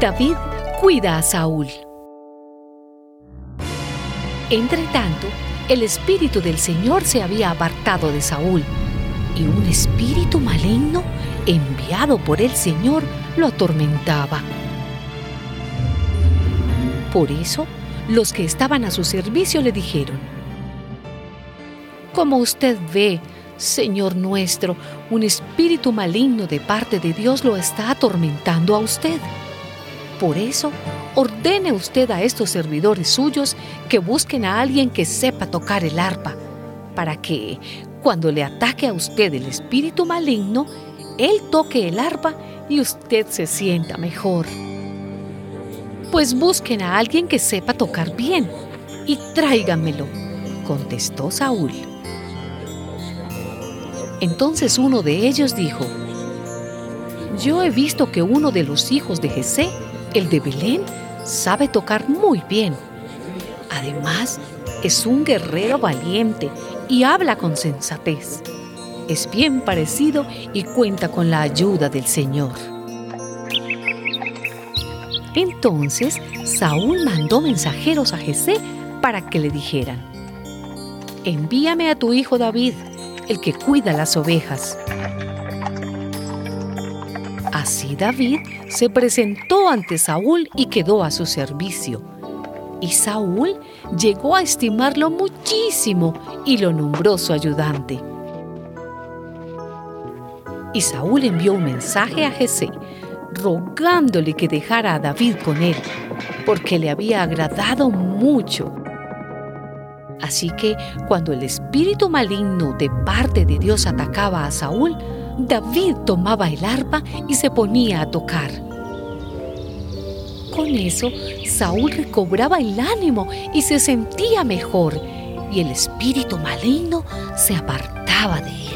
David cuida a Saúl. Entre tanto, el espíritu del Señor se había apartado de Saúl, y un espíritu maligno enviado por el Señor lo atormentaba. Por eso, los que estaban a su servicio le dijeron, como usted ve, Señor nuestro, un espíritu maligno de parte de Dios lo está atormentando a usted. Por eso, ordene usted a estos servidores suyos que busquen a alguien que sepa tocar el arpa, para que, cuando le ataque a usted el espíritu maligno, él toque el arpa y usted se sienta mejor. Pues busquen a alguien que sepa tocar bien y tráiganmelo, contestó Saúl. Entonces uno de ellos dijo, Yo he visto que uno de los hijos de Jesé, el de Belén, sabe tocar muy bien. Además, es un guerrero valiente y habla con sensatez. Es bien parecido y cuenta con la ayuda del Señor. Entonces Saúl mandó mensajeros a Jesé para que le dijeran, Envíame a tu hijo David, el que cuida las ovejas. Así David se presentó ante Saúl y quedó a su servicio. Y Saúl llegó a estimarlo muchísimo y lo nombró su ayudante. Y Saúl envió un mensaje a Jesé, rogándole que dejara a David con él, porque le había agradado mucho. Así que cuando el espíritu maligno de parte de Dios atacaba a Saúl, David tomaba el arpa y se ponía a tocar. Con eso, Saúl recobraba el ánimo y se sentía mejor, y el espíritu maligno se apartaba de él.